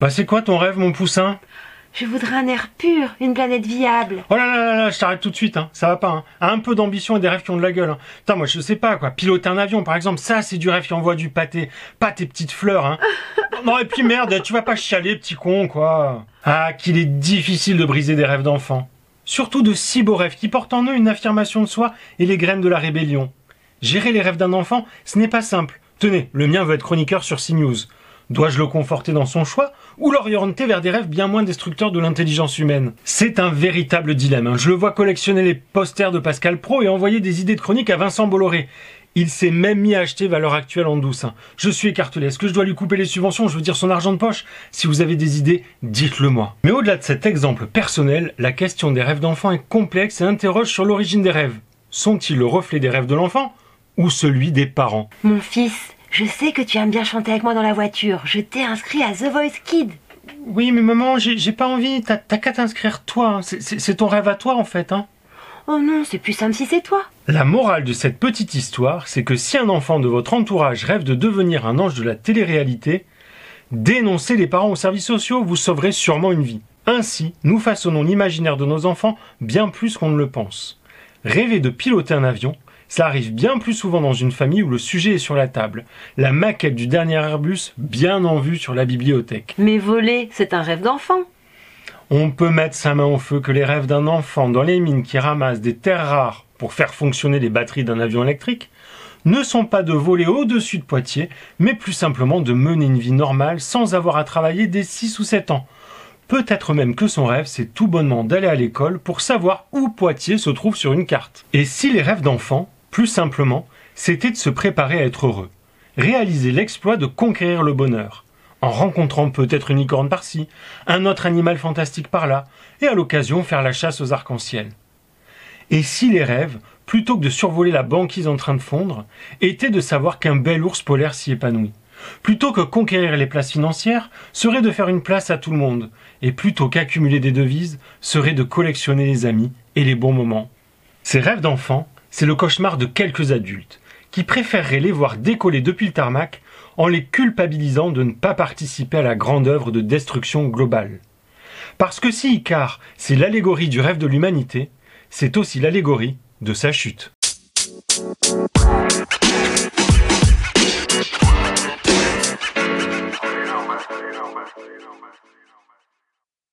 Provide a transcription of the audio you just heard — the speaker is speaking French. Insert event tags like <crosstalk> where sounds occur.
Bah c'est quoi ton rêve mon poussin? Je voudrais un air pur, une planète viable. Oh là là là là, je t'arrête tout de suite, hein. ça va pas. Hein. Un peu d'ambition et des rêves qui ont de la gueule. Hein. Putain, moi je sais pas quoi, piloter un avion par exemple, ça c'est du rêve qui envoie du pâté, pas tes petites fleurs. Hein. <laughs> non et puis merde, tu vas pas chialer petit con quoi. Ah qu'il est difficile de briser des rêves d'enfant. Surtout de si beaux rêves qui portent en eux une affirmation de soi et les graines de la rébellion. Gérer les rêves d'un enfant, ce n'est pas simple. Tenez, le mien veut être chroniqueur sur CNews. Dois-je le conforter dans son choix ou l'orienter vers des rêves bien moins destructeurs de l'intelligence humaine? C'est un véritable dilemme. Hein. Je le vois collectionner les posters de Pascal Pro et envoyer des idées de chronique à Vincent Bolloré. Il s'est même mis à acheter valeur actuelle en douce. Hein. Je suis écartelé. Est-ce que je dois lui couper les subventions? Je veux dire son argent de poche? Si vous avez des idées, dites-le moi. Mais au-delà de cet exemple personnel, la question des rêves d'enfant est complexe et interroge sur l'origine des rêves. Sont-ils le reflet des rêves de l'enfant? Ou celui des parents Mon fils, je sais que tu aimes bien chanter avec moi dans la voiture. Je t'ai inscrit à The Voice Kid. Oui, mais maman, j'ai pas envie. T'as qu'à t'inscrire toi. Hein. C'est ton rêve à toi, en fait. Hein. Oh non, c'est plus simple si c'est toi. La morale de cette petite histoire, c'est que si un enfant de votre entourage rêve de devenir un ange de la télé-réalité, dénoncez les parents aux services sociaux, vous sauverez sûrement une vie. Ainsi, nous façonnons l'imaginaire de nos enfants bien plus qu'on ne le pense. Rêver de piloter un avion, ça arrive bien plus souvent dans une famille où le sujet est sur la table. La maquette du dernier Airbus bien en vue sur la bibliothèque. Mais voler, c'est un rêve d'enfant. On peut mettre sa main au feu que les rêves d'un enfant dans les mines qui ramassent des terres rares pour faire fonctionner les batteries d'un avion électrique ne sont pas de voler au-dessus de Poitiers, mais plus simplement de mener une vie normale sans avoir à travailler dès 6 ou 7 ans. Peut-être même que son rêve, c'est tout bonnement d'aller à l'école pour savoir où Poitiers se trouve sur une carte. Et si les rêves d'enfant plus simplement, c'était de se préparer à être heureux, réaliser l'exploit de conquérir le bonheur, en rencontrant peut-être une licorne par-ci, un autre animal fantastique par-là, et à l'occasion faire la chasse aux arcs-en-ciel. Et si les rêves, plutôt que de survoler la banquise en train de fondre, étaient de savoir qu'un bel ours polaire s'y épanouit Plutôt que conquérir les places financières, serait de faire une place à tout le monde, et plutôt qu'accumuler des devises, serait de collectionner les amis et les bons moments. Ces rêves d'enfants, c'est le cauchemar de quelques adultes qui préféreraient les voir décoller depuis le tarmac en les culpabilisant de ne pas participer à la grande œuvre de destruction globale. Parce que si Icar, c'est l'allégorie du rêve de l'humanité, c'est aussi l'allégorie de sa chute.